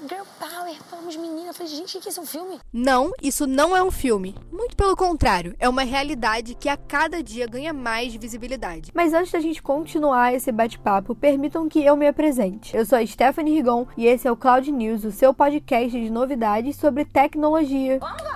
girl power, vamos meninas. Eu falei, gente, o que é isso, um filme? Não, isso não é um filme. Muito pelo contrário, é uma realidade que a cada dia ganha mais visibilidade. Mas antes da gente continuar esse bate-papo, permitam que eu me apresente. Eu sou a Stephanie Rigon e esse é o Cloud News, o seu podcast de novidades sobre tecnologia. Mulheres!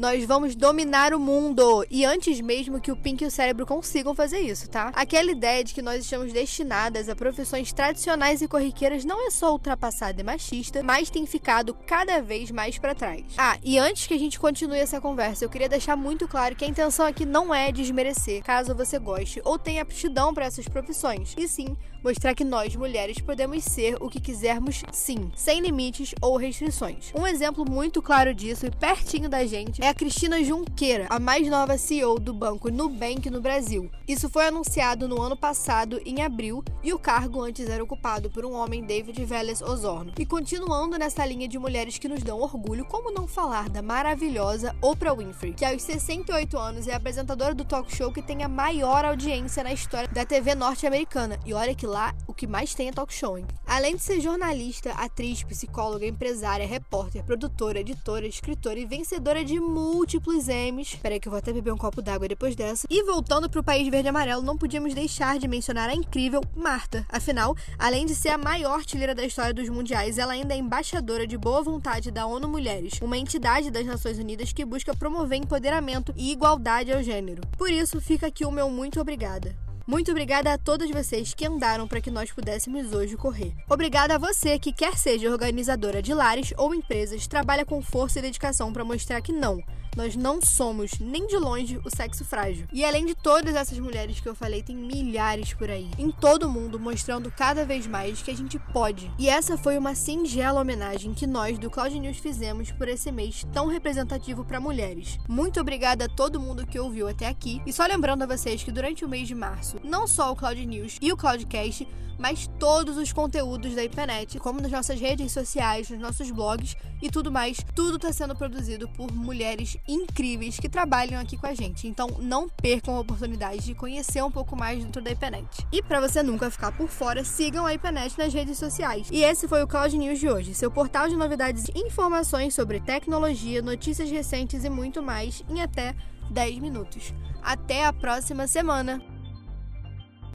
Nós vamos dominar o mundo! E antes mesmo que o Pink e o cérebro consigam fazer isso, tá? Aquela ideia de que nós estamos destinadas a profissões tradicionais e corriqueiras não é só ultrapassada e machista, mas tem ficado cada vez mais para trás. Ah, e antes que a gente continue essa conversa, eu queria deixar muito claro que a intenção aqui não é desmerecer, caso você goste ou tenha aptidão para essas profissões, e sim mostrar que nós, mulheres, podemos ser o que quisermos sim, sem limites ou restrições. Um exemplo muito claro disso e pertinho da gente é a Cristina Junqueira, a mais nova CEO do banco Nubank no Brasil. Isso foi anunciado no ano passado, em abril, e o cargo antes era ocupado por um homem, David Vélez Osorno. E continuando nessa linha de mulheres que nos dão orgulho, como não falar da maravilhosa Oprah Winfrey, que aos 68 anos é apresentadora do talk show que tem a maior audiência na história da TV norte-americana. E olha que lá o que mais tem é talk show, hein? Além de ser jornalista, atriz, psicóloga, empresária, repórter, produtora, editora, escritora e vencedora de múltiplos Emmys. Peraí que eu vou até beber um copo d'água depois dessa. E voltando pro país verde e amarelo, não podíamos deixar de mencionar a incrível Marta. Afinal, além de ser a maior artilheira da história dos mundiais, ela ainda é embaixadora de boa vontade da ONU Mulheres, uma entidade das Nações Unidas que busca promover empoderamento e igualdade ao gênero. Por isso, fica aqui o meu muito obrigada. Muito obrigada a todos vocês que andaram para que nós pudéssemos hoje correr. Obrigada a você que quer seja organizadora de lares ou empresas, trabalha com força e dedicação para mostrar que não, nós não somos nem de longe o sexo frágil. E além de todas essas mulheres que eu falei, tem milhares por aí, em todo o mundo, mostrando cada vez mais que a gente pode. E essa foi uma singela homenagem que nós do Cloud News fizemos por esse mês tão representativo para mulheres. Muito obrigada a todo mundo que ouviu até aqui. E só lembrando a vocês que durante o mês de março, não só o Cloud News e o Cloudcast, mas todos os conteúdos da IPNET, como nas nossas redes sociais, nos nossos blogs e tudo mais, tudo está sendo produzido por mulheres incríveis que trabalham aqui com a gente. Então não percam a oportunidade de conhecer um pouco mais dentro da IPNET. E para você nunca ficar por fora, sigam a IPNET nas redes sociais. E esse foi o Cloud News de hoje, seu portal de novidades e informações sobre tecnologia, notícias recentes e muito mais em até 10 minutos. Até a próxima semana!